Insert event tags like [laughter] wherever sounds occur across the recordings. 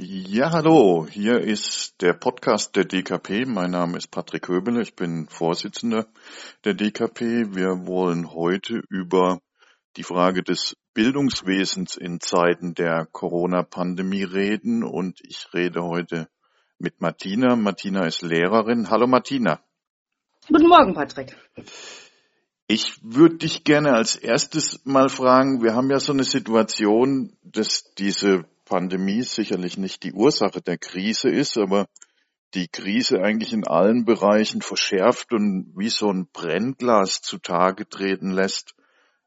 Ja, hallo, hier ist der Podcast der DKP. Mein Name ist Patrick Höbele, ich bin Vorsitzender der DKP. Wir wollen heute über die Frage des Bildungswesens in Zeiten der Corona-Pandemie reden und ich rede heute mit Martina. Martina ist Lehrerin. Hallo Martina. Guten Morgen, Patrick. Ich würde dich gerne als erstes mal fragen, wir haben ja so eine Situation, dass diese Pandemie sicherlich nicht die Ursache der Krise ist, aber die Krise eigentlich in allen Bereichen verschärft und wie so ein Brennglas zutage treten lässt,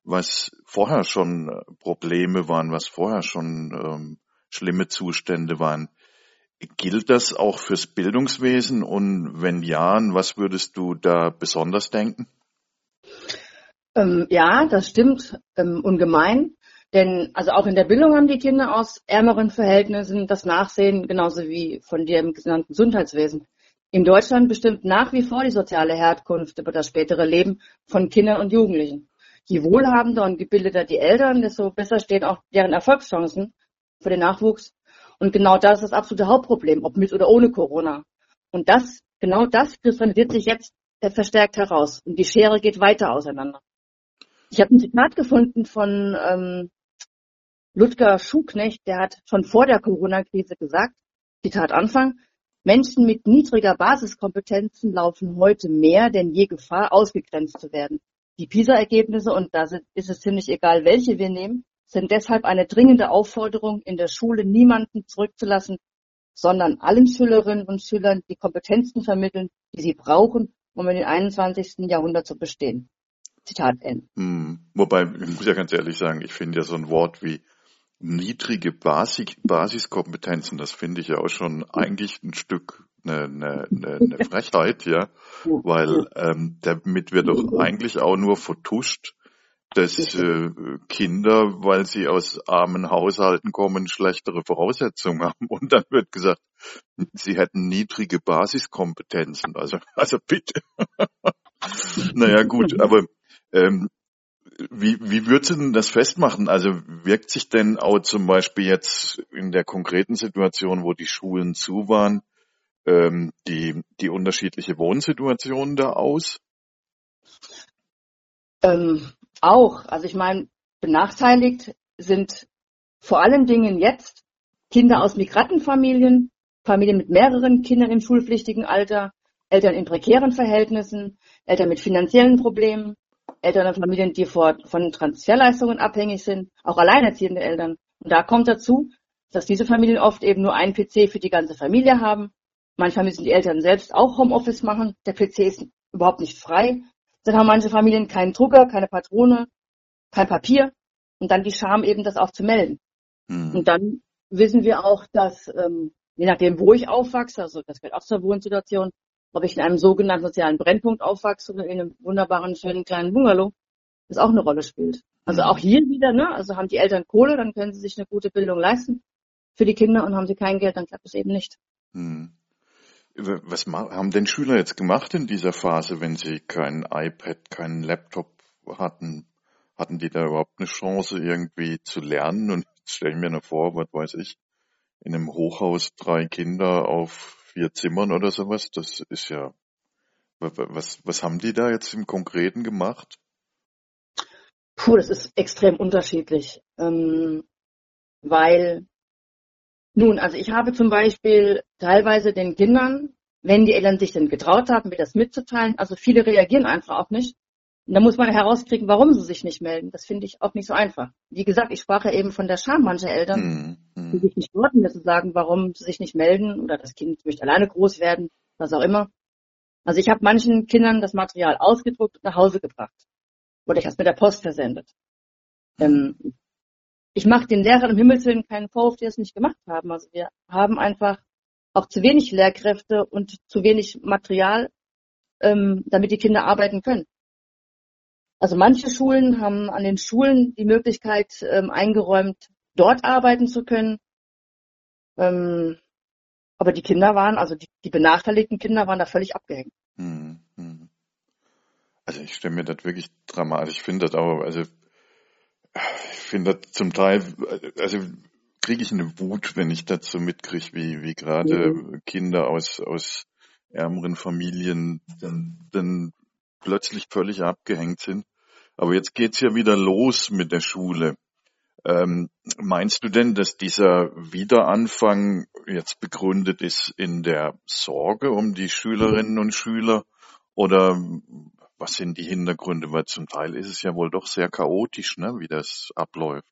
was vorher schon Probleme waren, was vorher schon ähm, schlimme Zustände waren. Gilt das auch fürs Bildungswesen? Und wenn ja, was würdest du da besonders denken? Ähm, ja, das stimmt ähm, ungemein. Denn also auch in der Bildung haben die Kinder aus ärmeren Verhältnissen das Nachsehen, genauso wie von dem genannten Gesundheitswesen. In Deutschland bestimmt nach wie vor die soziale Herkunft über das spätere Leben von Kindern und Jugendlichen. Je wohlhabender und gebildeter die Eltern, desto besser stehen auch deren Erfolgschancen für den Nachwuchs. Und genau das ist das absolute Hauptproblem, ob mit oder ohne Corona. Und das, genau das kristallisiert sich jetzt verstärkt heraus. Und die Schere geht weiter auseinander. Ich habe ein Zitat gefunden von ähm, Ludger Schuknecht, der hat schon vor der Corona-Krise gesagt, Zitat Anfang, Menschen mit niedriger Basiskompetenzen laufen heute mehr denn je Gefahr, ausgegrenzt zu werden. Die PISA-Ergebnisse, und da ist es ziemlich egal, welche wir nehmen, sind deshalb eine dringende Aufforderung, in der Schule niemanden zurückzulassen, sondern allen Schülerinnen und Schülern die Kompetenzen vermitteln, die sie brauchen, um in den 21. Jahrhundert zu bestehen. Zitat Ende. Hm. Wobei, ich muss ja ganz ehrlich sagen, ich finde ja so ein Wort wie niedrige Basis, Basiskompetenzen, das finde ich ja auch schon eigentlich ein Stück eine, eine, eine Frechheit, ja, weil ähm, damit wird doch eigentlich auch nur vertuscht, dass äh, Kinder, weil sie aus armen Haushalten kommen, schlechtere Voraussetzungen haben. Und dann wird gesagt, sie hätten niedrige Basiskompetenzen. Also, also bitte. [laughs] naja, gut, aber ähm, wie, wie würdest du denn das festmachen? Also wirkt sich denn auch zum Beispiel jetzt in der konkreten Situation, wo die Schulen zu waren, ähm, die, die unterschiedliche Wohnsituation da aus? Ähm, auch. Also ich meine, benachteiligt sind vor allen Dingen jetzt Kinder aus Migrantenfamilien, Familien mit mehreren Kindern im schulpflichtigen Alter, Eltern in prekären Verhältnissen, Eltern mit finanziellen Problemen, Eltern und Familien, die von Transferleistungen abhängig sind, auch alleinerziehende Eltern. Und da kommt dazu, dass diese Familien oft eben nur einen PC für die ganze Familie haben. Manchmal müssen die Eltern selbst auch Homeoffice machen. Der PC ist überhaupt nicht frei. Dann haben manche Familien keinen Drucker, keine Patrone, kein Papier. Und dann die Scham eben, das auch zu melden. Mhm. Und dann wissen wir auch, dass, ähm, je nachdem, wo ich aufwachse, also das gehört auch zur Wohnsituation, ob ich in einem sogenannten sozialen Brennpunkt aufwachse oder in einem wunderbaren, schönen kleinen Bungalow, das auch eine Rolle spielt. Also auch hier wieder, ne, also haben die Eltern Kohle, dann können sie sich eine gute Bildung leisten für die Kinder und haben sie kein Geld, dann klappt es eben nicht. Hm. Was haben denn Schüler jetzt gemacht in dieser Phase, wenn sie kein iPad, keinen Laptop hatten? Hatten die da überhaupt eine Chance, irgendwie zu lernen? Und jetzt stelle ich mir nur vor, was weiß ich, in einem Hochhaus drei Kinder auf vier Zimmern oder sowas. Das ist ja, was, was haben die da jetzt im Konkreten gemacht? Puh, das ist extrem unterschiedlich, ähm, weil nun, also ich habe zum Beispiel teilweise den Kindern, wenn die Eltern sich denn getraut haben, mir das mitzuteilen, also viele reagieren einfach auch nicht, und da muss man herauskriegen, warum sie sich nicht melden. Das finde ich auch nicht so einfach. Wie gesagt, ich sprach ja eben von der Scham mancher Eltern, mhm. die sich nicht wollten, zu sagen, warum sie sich nicht melden oder das Kind möchte alleine groß werden, was auch immer. Also ich habe manchen Kindern das Material ausgedruckt und nach Hause gebracht. Oder ich habe es mit der Post versendet. Ähm, ich mache den Lehrern im Himmelswillen keinen Vorwurf, die es nicht gemacht haben. Also wir haben einfach auch zu wenig Lehrkräfte und zu wenig Material, ähm, damit die Kinder arbeiten können. Also manche Schulen haben an den Schulen die Möglichkeit ähm, eingeräumt, dort arbeiten zu können. Ähm, aber die Kinder waren, also die, die, benachteiligten Kinder waren da völlig abgehängt. Hm, hm. Also ich stelle mir das wirklich dramatisch. Ich finde das auch, also ich finde das zum Teil, also kriege ich eine Wut, wenn ich dazu mitkriege, wie, wie gerade Mhm. Kinder aus, aus ärmeren Familien dann, dann plötzlich völlig abgehängt sind. Aber jetzt geht's ja wieder los mit der Schule. Ähm, meinst du denn, dass dieser Wiederanfang jetzt begründet ist in der Sorge um die Schülerinnen und Schüler oder was sind die Hintergründe? Weil zum Teil ist es ja wohl doch sehr chaotisch, ne, wie das abläuft.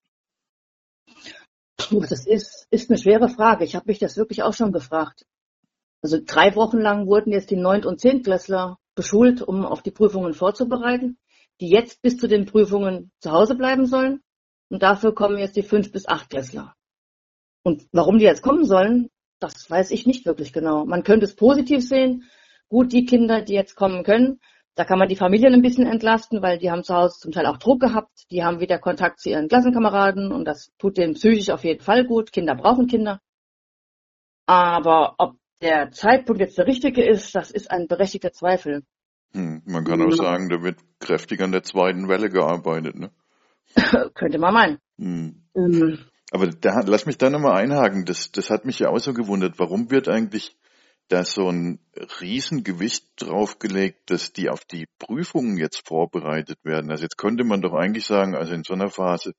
Das ist, ist eine schwere Frage. Ich habe mich das wirklich auch schon gefragt. Also drei Wochen lang wurden jetzt die Neunt- und Zehntklässler beschult, um auf die Prüfungen vorzubereiten, die jetzt bis zu den Prüfungen zu Hause bleiben sollen. Und dafür kommen jetzt die Fünf- bis Achtklässler. Und warum die jetzt kommen sollen, das weiß ich nicht wirklich genau. Man könnte es positiv sehen. Gut, die Kinder, die jetzt kommen können, da kann man die Familien ein bisschen entlasten, weil die haben zu Hause zum Teil auch Druck gehabt. Die haben wieder Kontakt zu ihren Klassenkameraden und das tut denen psychisch auf jeden Fall gut. Kinder brauchen Kinder. Aber ob der Zeitpunkt jetzt der richtige ist, das ist ein berechtigter Zweifel. Hm, man kann auch Ja. sagen, da wird kräftig an der zweiten Welle gearbeitet, ne? [coughs] Könnte man meinen. Hm. Ähm, Aber da, lass mich da nochmal einhaken. Das, das hat mich ja auch so gewundert. Warum wird eigentlich da so ein Riesengewicht draufgelegt, dass die auf die Prüfungen jetzt vorbereitet werden? Also jetzt könnte man doch eigentlich sagen, also in so einer Phase,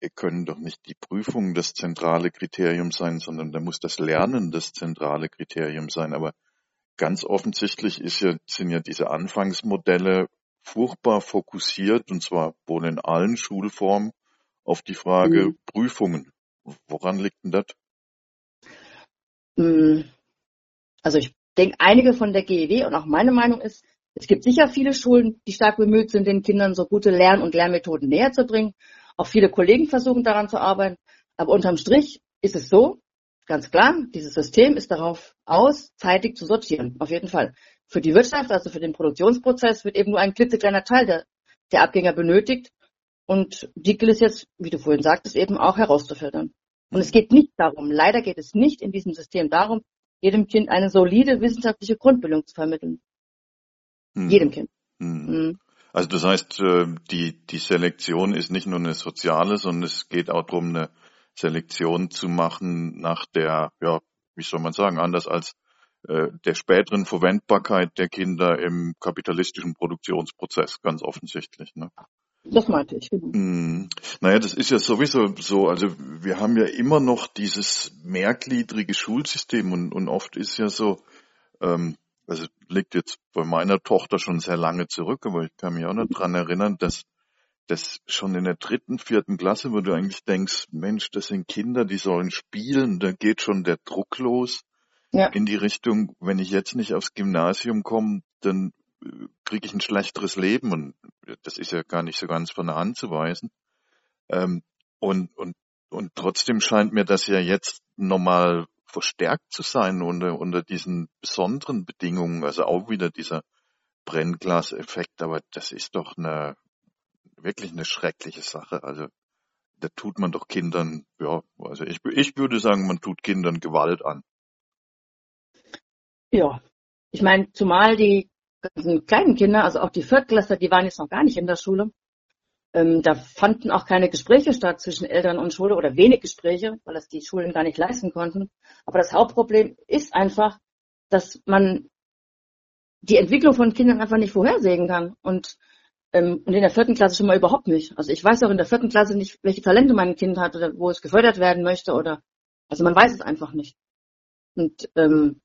wir können doch nicht die Prüfungen das zentrale Kriterium sein, sondern da muss das Lernen das zentrale Kriterium sein. Aber ganz offensichtlich ist ja, sind ja diese Anfangsmodelle furchtbar fokussiert, und zwar wohl in allen Schulformen, auf die Frage Mhm. Prüfungen. Woran liegt denn das? mh, Also ich denke, einige von der GEW und auch meine Meinung ist, es gibt sicher viele Schulen, die stark bemüht sind, den Kindern so gute Lern- und Lernmethoden näher zu bringen. Auch viele Kollegen versuchen daran zu arbeiten. Aber unterm Strich ist es so, ganz klar, dieses System ist darauf aus, zeitig zu sortieren. Auf jeden Fall. Für die Wirtschaft, also für den Produktionsprozess, wird eben nur ein klitzekleiner Teil der, der Abgänger benötigt. Und die gilt es jetzt, wie du vorhin sagtest, eben auch herauszufiltern. Und es geht nicht darum, leider geht es nicht in diesem System darum, jedem Kind eine solide wissenschaftliche Grundbildung zu vermitteln. Hm. Jedem Kind. Hm. Mhm. Also das heißt, äh, die, die Selektion ist nicht nur eine soziale, sondern es geht auch darum, eine Selektion zu machen nach der, ja, wie soll man sagen, anders als äh, der späteren Verwendbarkeit der Kinder im kapitalistischen Produktionsprozess, ganz offensichtlich. Ne? Das meinte ich. Genau. Hm. Naja, das ist ja sowieso so. Also wir haben ja immer noch dieses mehrgliedrige Schulsystem und, und oft ist ja so, ähm, also liegt jetzt bei meiner Tochter schon sehr lange zurück, aber ich kann mich auch noch dran erinnern, dass das schon in der dritten, vierten Klasse, wo du eigentlich denkst, Mensch, das sind Kinder, die sollen spielen, da geht schon der Druck los Ja. in die Richtung, wenn ich jetzt nicht aufs Gymnasium komme, dann äh, kriege ich ein schlechteres Leben und das ist ja gar nicht so ganz von der Hand zu weisen. Ähm, und, und, und trotzdem scheint mir das ja jetzt nochmal verstärkt zu sein unter, unter diesen besonderen Bedingungen, also auch wieder dieser Brennglaseffekt, aber das ist doch eine, wirklich eine schreckliche Sache. Also da tut man doch Kindern, ja, also ich, ich würde sagen, man tut Kindern Gewalt an. Ja. Ich meine, zumal die ganzen kleinen Kinder, also auch die Viertklässler, die waren jetzt noch gar nicht in der Schule. Ähm, da fanden auch keine Gespräche statt zwischen Eltern und Schule oder wenig Gespräche, weil das die Schulen gar nicht leisten konnten. Aber das Hauptproblem ist einfach, dass man die Entwicklung von Kindern einfach nicht vorhersehen kann. Und, ähm, und in der vierten Klasse schon mal überhaupt nicht. Also ich weiß auch in der vierten Klasse nicht, welche Talente mein Kind hat oder wo es gefördert werden möchte oder also man weiß es einfach nicht. Und ähm,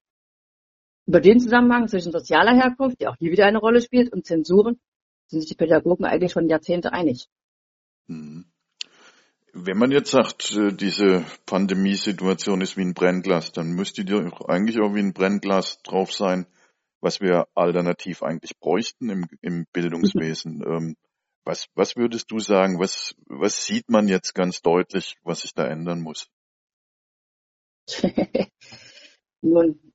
über den Zusammenhang zwischen sozialer Herkunft, die auch hier wieder eine Rolle spielt, und Zensuren sind sich die Pädagogen eigentlich schon Jahrzehnte einig. Hm. Wenn man jetzt sagt, äh, diese Pandemiesituation ist wie ein Brennglas, dann müsste die eigentlich auch wie ein Brennglas drauf sein, was wir alternativ eigentlich bräuchten im, im Bildungswesen. [laughs] Ähm, was, was würdest du sagen, was, was sieht man jetzt ganz deutlich, was sich da ändern muss? [laughs] Nun,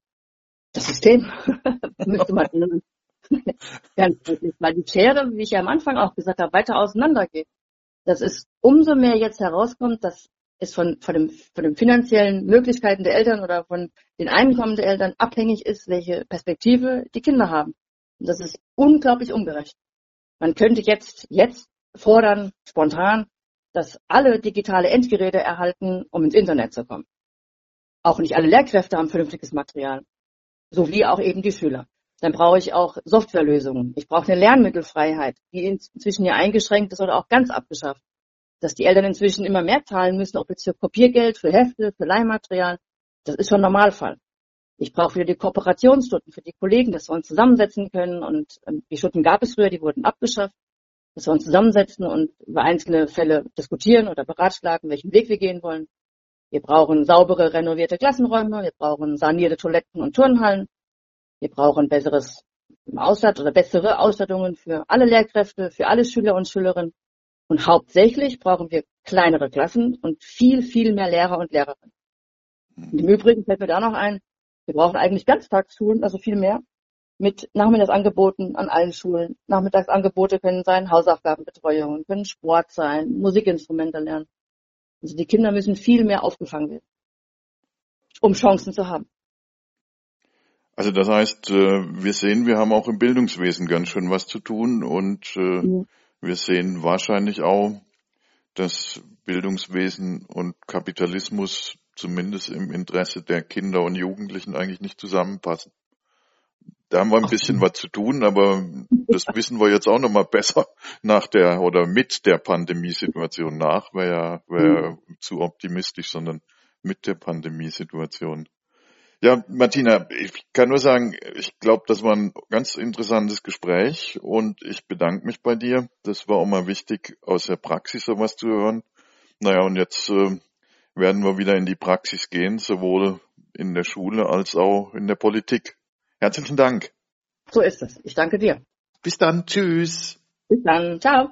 das System [laughs] müsste man ändern. Ganz deutlich, weil die Schere, wie ich ja am Anfang auch gesagt habe, weiter auseinandergeht. Das ist umso mehr jetzt herauskommt, dass es von, von, dem, von den finanziellen Möglichkeiten der Eltern oder von den Einkommen der Eltern abhängig ist, welche Perspektive die Kinder haben. Und das ist unglaublich ungerecht. Man könnte jetzt, jetzt fordern, spontan, dass alle digitale Endgeräte erhalten, um ins Internet zu kommen. Auch nicht alle Lehrkräfte haben vernünftiges Material, sowie auch eben die Schüler. Dann brauche ich auch Softwarelösungen. Ich brauche eine Lernmittelfreiheit, die inzwischen ja eingeschränkt ist oder auch ganz abgeschafft. Dass die Eltern inzwischen immer mehr zahlen müssen, ob jetzt für Kopiergeld, für Hefte, für Leihmaterial, das ist schon Normalfall. Ich brauche wieder die Kooperationsstunden für die Kollegen, dass wir uns zusammensetzen können. Und ähm, die Stunden gab es früher, die wurden abgeschafft. Dass wir uns zusammensetzen und über einzelne Fälle diskutieren oder beratschlagen, welchen Weg wir gehen wollen. Wir brauchen saubere, renovierte Klassenräume. Wir brauchen sanierte Toiletten und Turnhallen. Wir brauchen besseres Ausstatt oder bessere Ausstattungen für alle Lehrkräfte, für alle Schüler und Schülerinnen. Und hauptsächlich brauchen wir kleinere Klassen und viel, viel mehr Lehrer und Lehrerinnen. Und Im Übrigen fällt mir da noch ein, wir brauchen eigentlich Ganztagsschulen, also viel mehr, mit Nachmittagsangeboten an allen Schulen. Nachmittagsangebote können sein Hausaufgabenbetreuung, können Sport sein, Musikinstrumente lernen. Also die Kinder müssen viel mehr aufgefangen werden, um Chancen zu haben. Also das heißt, äh, wir sehen, wir haben auch im Bildungswesen ganz schön was zu tun und äh, ja. Wir sehen wahrscheinlich auch, dass Bildungswesen und Kapitalismus zumindest im Interesse der Kinder und Jugendlichen eigentlich nicht zusammenpassen. Da haben wir ein bisschen was zu tun, aber das wissen wir jetzt auch noch mal besser nach der oder mit der Pandemiesituation nach. Wäre ja, wär mhm. zu optimistisch, sondern mit der Pandemiesituation. Ja, Martina, ich kann nur sagen, ich glaube, das war ein ganz interessantes Gespräch und ich bedanke mich bei dir. Das war auch mal wichtig, aus der Praxis sowas zu hören. Naja, und jetzt äh, werden wir wieder in die Praxis gehen, sowohl in der Schule als auch in der Politik. Herzlichen Dank. So ist es. Ich danke dir. Bis dann. Tschüss. Bis dann. Ciao.